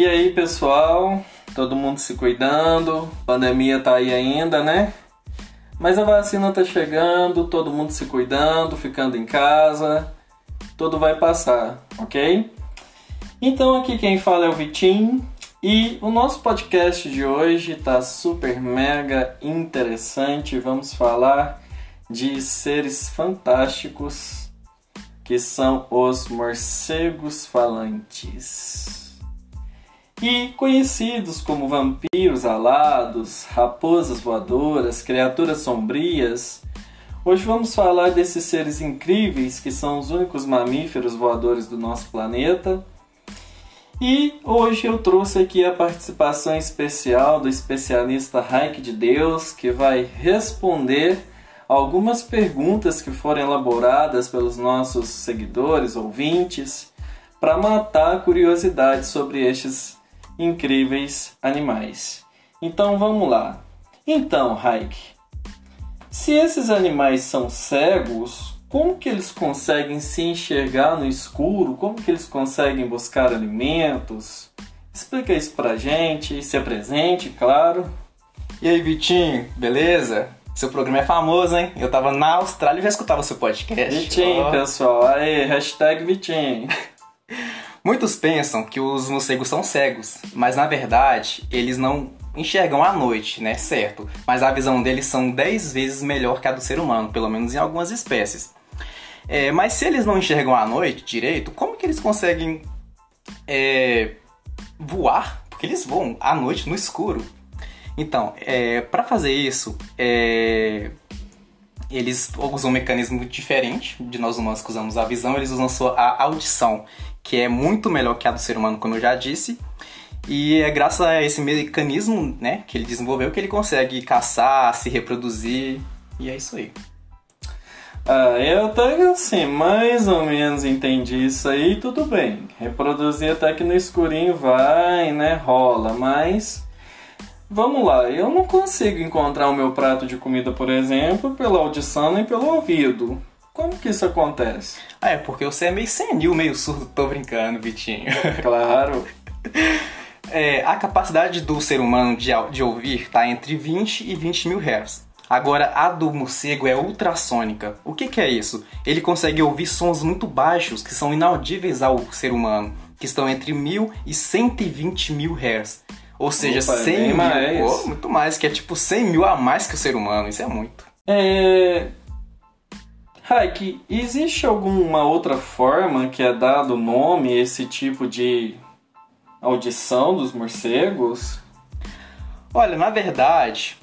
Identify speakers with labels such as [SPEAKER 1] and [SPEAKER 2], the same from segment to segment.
[SPEAKER 1] E aí, pessoal? Todo mundo se cuidando? Pandemia tá aí ainda, né? Mas a vacina tá chegando, todo mundo se cuidando, ficando em casa. Tudo vai passar, ok? Então aqui quem fala é o Vitinho e o nosso podcast de hoje tá super mega interessante. Vamos falar de seres fantásticos que são os morcegos falantes e conhecidos como vampiros alados, raposas voadoras, criaturas sombrias. Hoje vamos falar desses seres incríveis que são os únicos mamíferos voadores do nosso planeta. E hoje eu trouxe aqui a participação especial do especialista Raik de Deus, que vai responder algumas perguntas que foram elaboradas pelos nossos seguidores, ouvintes, para matar a curiosidade sobre estes incríveis animais. Então vamos lá. Então, Raik, se esses animais são cegos, como que eles conseguem se enxergar no escuro? Como que eles conseguem buscar alimentos? Explica isso pra gente, se apresente, claro.
[SPEAKER 2] E aí, Vitinho, beleza? Seu programa é famoso, hein? Eu tava na Austrália e já escutava seu podcast.
[SPEAKER 1] Vitinho, oh. pessoal. Aí, hashtag Vitinho.
[SPEAKER 2] Muitos pensam que os morcegos são cegos, mas na verdade eles não enxergam à noite, né? Certo. Mas a visão deles são 10 vezes melhor que a do ser humano, pelo menos em algumas espécies. É, mas se eles não enxergam à noite direito, como que eles conseguem é, voar? Porque eles voam à noite no escuro. Então, é, para fazer isso, é, eles usam um mecanismo diferente de nós humanos que usamos a visão, eles usam a audição que é muito melhor que a do ser humano, como eu já disse. E é graças a esse mecanismo, né, que ele desenvolveu que ele consegue caçar, se reproduzir, e é isso aí.
[SPEAKER 1] Ah, eu até assim, mais ou menos entendi isso aí, tudo bem. Reproduzir até que no escurinho vai, né, rola, mas vamos lá, eu não consigo encontrar o meu prato de comida, por exemplo, pela audição nem pelo ouvido. Como que isso acontece?
[SPEAKER 2] Ah, é porque você é meio senil, meio surdo. Tô brincando, Vitinho.
[SPEAKER 1] Claro.
[SPEAKER 2] é, a capacidade do ser humano de, de ouvir está entre 20 e 20 mil hertz. Agora, a do morcego é ultrassônica. O que, que é isso? Ele consegue ouvir sons muito baixos que são inaudíveis ao ser humano, que estão entre 1000 e 120 mil hertz. Ou seja, Opa, 100 mil. Mais. Oh, muito mais, que é tipo 100 mil a mais que o ser humano. Isso é muito.
[SPEAKER 1] É, Raik, existe alguma outra forma que é dado nome a esse tipo de audição dos morcegos?
[SPEAKER 2] Olha, na verdade,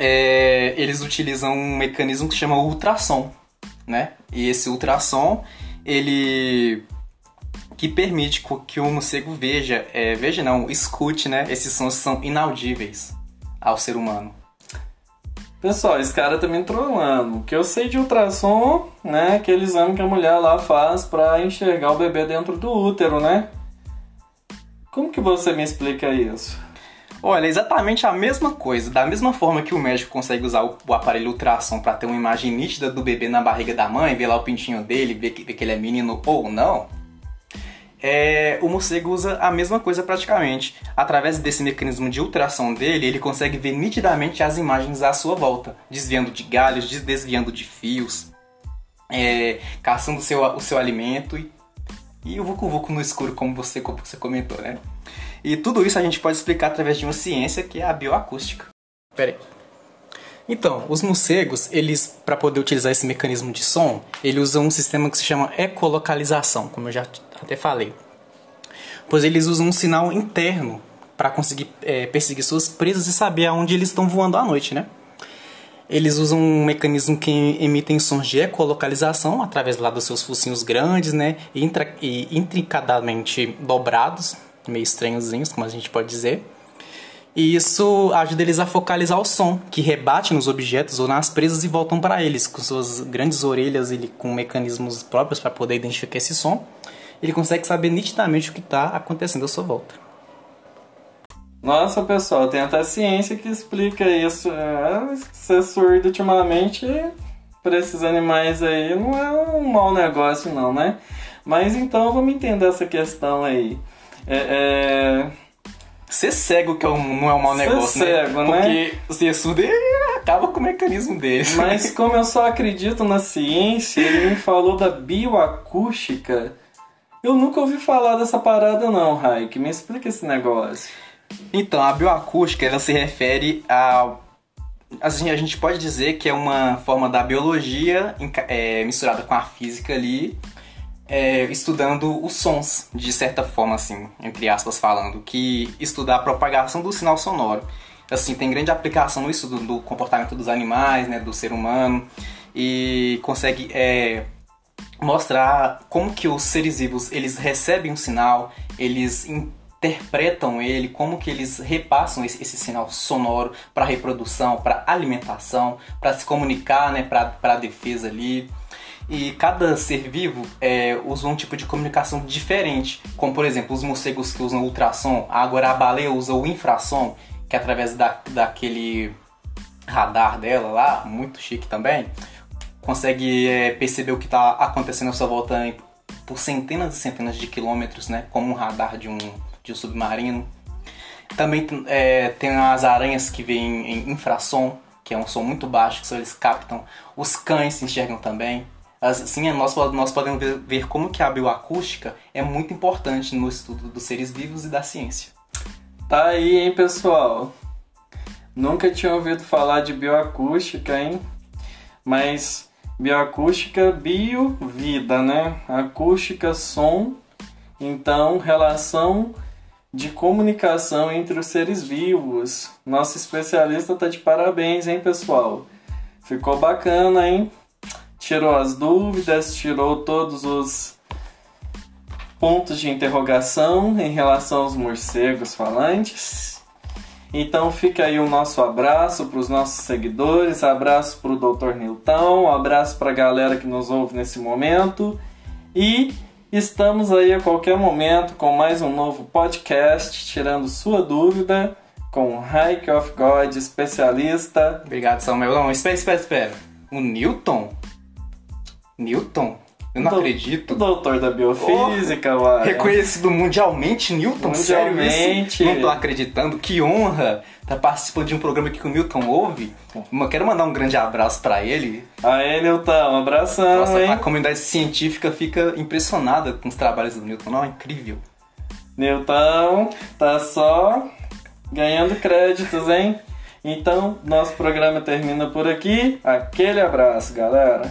[SPEAKER 2] é, eles utilizam um mecanismo que se chama ultrassom, né? E esse ultrassom, ele que permite que o morcego veja, é, veja não, escute, né? Esses sons são inaudíveis ao ser humano.
[SPEAKER 1] Pessoal, esse cara tá me trolando. O que eu sei de ultrassom, né? Aquele exame que a mulher lá faz para enxergar o bebê dentro do útero, né? Como que você me explica isso?
[SPEAKER 2] Olha, exatamente a mesma coisa. Da mesma forma que o médico consegue usar o aparelho ultrassom para ter uma imagem nítida do bebê na barriga da mãe, ver lá o pintinho dele, ver que, ver que ele é menino ou não, é, o morcego usa a mesma coisa praticamente. Através desse mecanismo de ultrassom dele, ele consegue ver nitidamente as imagens à sua volta, desviando de galhos, desviando de fios, é, caçando o seu, o seu alimento e, e o vucu vucu no escuro, como você, como você comentou, né? E tudo isso a gente pode explicar através de uma ciência que é a bioacústica. Pera aí. Então, os morcegos, eles, para poder utilizar esse mecanismo de som, eles usam um sistema que se chama ecolocalização, como eu já até falei. Pois eles usam um sinal interno para conseguir é, perseguir suas presas e saber aonde eles estão voando à noite, né? Eles usam um mecanismo que emitem sons de ecolocalização através lá dos seus focinhos grandes, né? Intra, e intricadamente dobrados, meio estranhozinhos, como a gente pode dizer e isso ajuda eles a focalizar o som, que rebate nos objetos ou nas presas e voltam para eles. Com suas grandes orelhas, ele com mecanismos próprios para poder identificar esse som, ele consegue saber nitidamente o que está acontecendo à sua volta.
[SPEAKER 1] Nossa, pessoal, tem até ciência que explica isso. É, ser surdo ultimamente para esses animais aí não é um mau negócio, não, né? Mas então vamos entender essa questão aí. É, é,
[SPEAKER 2] Ser cego que é um- não é um mau
[SPEAKER 1] Ser
[SPEAKER 2] negócio,
[SPEAKER 1] cego,
[SPEAKER 2] né?
[SPEAKER 1] né?
[SPEAKER 2] Porque ser surdo acaba com o mecanismo deles.
[SPEAKER 1] Mas como eu só acredito na ciência, ele me falou da bioacústica. Eu nunca ouvi falar dessa parada não, Raik. Me explica esse negócio.
[SPEAKER 2] Então, a bioacústica, ela se refere a... Assim, a gente pode dizer que é uma forma da biologia é, misturada com a física ali, é, estudando os sons, de certa forma, assim, entre aspas falando, que estuda a propagação do sinal sonoro. Assim, tem grande aplicação no estudo do comportamento dos animais, né, do ser humano, e consegue é, mostrar como que os seres vivos eles recebem um sinal, eles interpretam ele, como que eles repassam esse, esse sinal sonoro para reprodução, para alimentação, para se comunicar, né, para defesa ali. E cada ser vivo é, usa um tipo de comunicação diferente, como por exemplo os morcegos que usam ultrassom, agora a baleia usa o infrassom, que é através da, daquele radar dela lá, muito chique também, consegue é, perceber o que está acontecendo à sua volta por centenas e centenas de quilômetros, né? Como um radar de um, de um submarino. Também é, tem as aranhas que vêm em infrassom, que é um som muito baixo, que só eles captam. Os cães se enxergam também. Assim, nós, nós podemos ver, ver como que a bioacústica é muito importante no estudo dos seres vivos e da ciência.
[SPEAKER 1] Tá aí, hein, pessoal? Nunca tinha ouvido falar de bioacústica, hein? Mas bioacústica, bio, vida, né? Acústica, som. Então, relação de comunicação entre os seres vivos. Nosso especialista tá de parabéns, hein, pessoal? Ficou bacana, hein? Tirou as dúvidas, tirou todos os pontos de interrogação em relação aos morcegos falantes. Então fica aí o nosso abraço para os nossos seguidores, abraço para o Dr. Nilton, abraço para a galera que nos ouve nesse momento e estamos aí a qualquer momento com mais um novo podcast tirando sua dúvida com o Hike of God, especialista.
[SPEAKER 2] Obrigado, Samuel. Não, espera, espera, espera. O Newton? Newton? Eu não
[SPEAKER 1] Do-
[SPEAKER 2] acredito.
[SPEAKER 1] Doutor da biofísica, uai.
[SPEAKER 2] Reconhecido mundialmente, Newton? Sério
[SPEAKER 1] Mundialmente.
[SPEAKER 2] isso? Não tô acreditando. Que honra tá participando de um programa que o Newton ouve. Eu quero mandar um grande abraço pra ele.
[SPEAKER 1] Aí, Nilton, um abração,
[SPEAKER 2] Nossa,
[SPEAKER 1] hein?
[SPEAKER 2] a comunidade científica fica impressionada com os trabalhos do Newton. Não, é incrível.
[SPEAKER 1] Nilton, tá só ganhando créditos, hein? Então, nosso programa termina por aqui. Aquele abraço, galera.